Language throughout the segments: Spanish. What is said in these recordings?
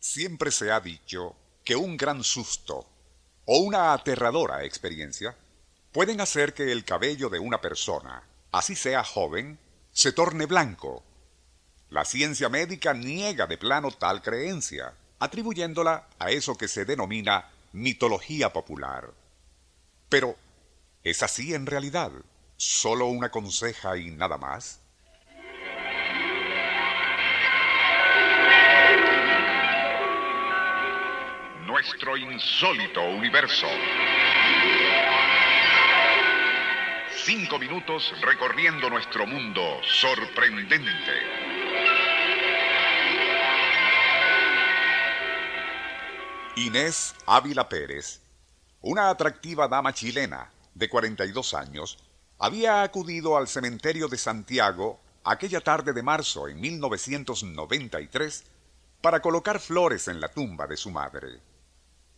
Siempre se ha dicho que un gran susto o una aterradora experiencia pueden hacer que el cabello de una persona, así sea joven, se torne blanco. La ciencia médica niega de plano tal creencia, atribuyéndola a eso que se denomina mitología popular. Pero, ¿es así en realidad? ¿Solo una conseja y nada más? Nuestro insólito universo. Cinco minutos recorriendo nuestro mundo sorprendente. Inés Ávila Pérez, una atractiva dama chilena de 42 años, había acudido al cementerio de Santiago aquella tarde de marzo en 1993 para colocar flores en la tumba de su madre.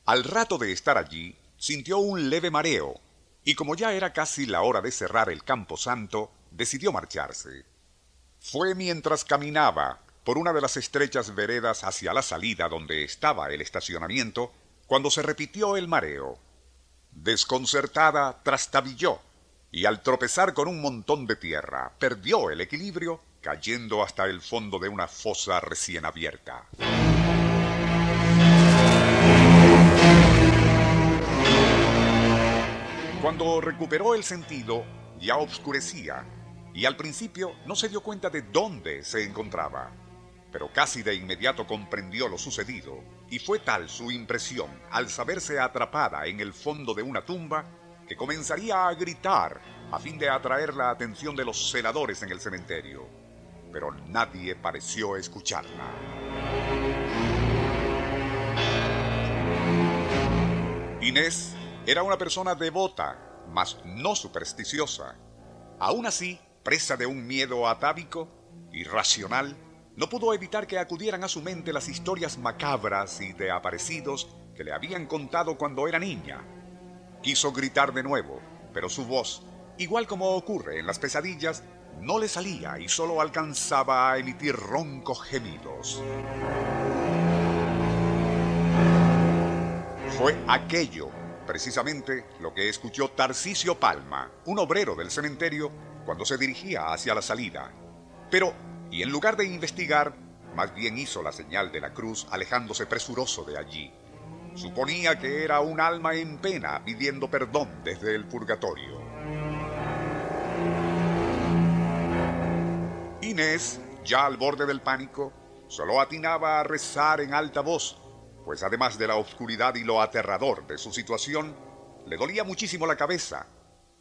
Al rato de estar allí, sintió un leve mareo, y como ya era casi la hora de cerrar el campo santo, decidió marcharse. Fue mientras caminaba por una de las estrechas veredas hacia la salida donde estaba el estacionamiento, cuando se repitió el mareo. Desconcertada, trastabilló, y al tropezar con un montón de tierra, perdió el equilibrio, cayendo hasta el fondo de una fosa recién abierta. Cuando recuperó el sentido, ya oscurecía, y al principio no se dio cuenta de dónde se encontraba. Pero casi de inmediato comprendió lo sucedido, y fue tal su impresión al saberse atrapada en el fondo de una tumba que comenzaría a gritar a fin de atraer la atención de los celadores en el cementerio. Pero nadie pareció escucharla. Inés era una persona devota, mas no supersticiosa. Aún así, presa de un miedo atávico, irracional, no pudo evitar que acudieran a su mente las historias macabras y de aparecidos que le habían contado cuando era niña. Quiso gritar de nuevo, pero su voz, igual como ocurre en las pesadillas, no le salía y solo alcanzaba a emitir roncos gemidos. Fue aquello precisamente lo que escuchó Tarcisio Palma, un obrero del cementerio, cuando se dirigía hacia la salida. Pero, y en lugar de investigar, más bien hizo la señal de la cruz alejándose presuroso de allí. Suponía que era un alma en pena pidiendo perdón desde el purgatorio. Inés, ya al borde del pánico, solo atinaba a rezar en alta voz pues además de la oscuridad y lo aterrador de su situación, le dolía muchísimo la cabeza,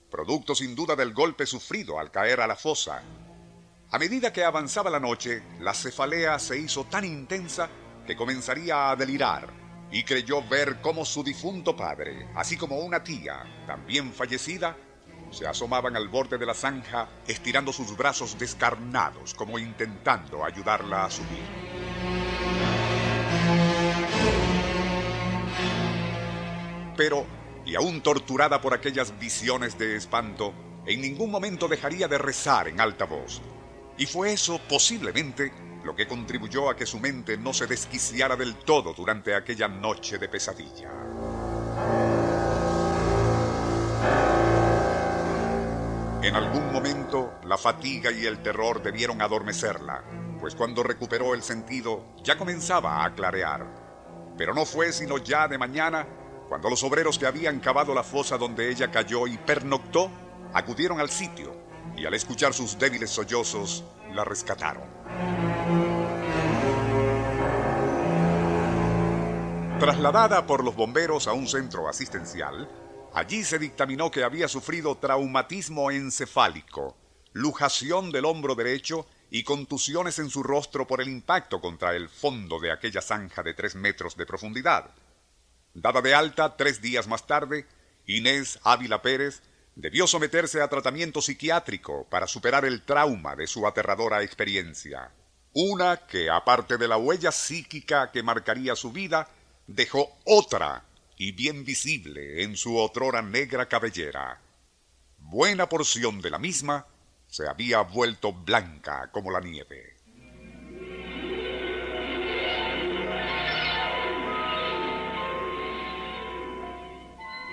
producto sin duda del golpe sufrido al caer a la fosa. A medida que avanzaba la noche, la cefalea se hizo tan intensa que comenzaría a delirar y creyó ver cómo su difunto padre, así como una tía, también fallecida, se asomaban al borde de la zanja estirando sus brazos descarnados como intentando ayudarla a subir. Pero, y aún torturada por aquellas visiones de espanto, en ningún momento dejaría de rezar en alta voz. Y fue eso, posiblemente, lo que contribuyó a que su mente no se desquiciara del todo durante aquella noche de pesadilla. En algún momento, la fatiga y el terror debieron adormecerla, pues cuando recuperó el sentido ya comenzaba a clarear Pero no fue sino ya de mañana cuando los obreros que habían cavado la fosa donde ella cayó y pernoctó acudieron al sitio y al escuchar sus débiles sollozos la rescataron. Trasladada por los bomberos a un centro asistencial, allí se dictaminó que había sufrido traumatismo encefálico, lujación del hombro derecho y contusiones en su rostro por el impacto contra el fondo de aquella zanja de tres metros de profundidad. Dada de alta tres días más tarde, Inés Ávila Pérez debió someterse a tratamiento psiquiátrico para superar el trauma de su aterradora experiencia. Una que, aparte de la huella psíquica que marcaría su vida, dejó otra y bien visible en su otrora negra cabellera. Buena porción de la misma se había vuelto blanca como la nieve.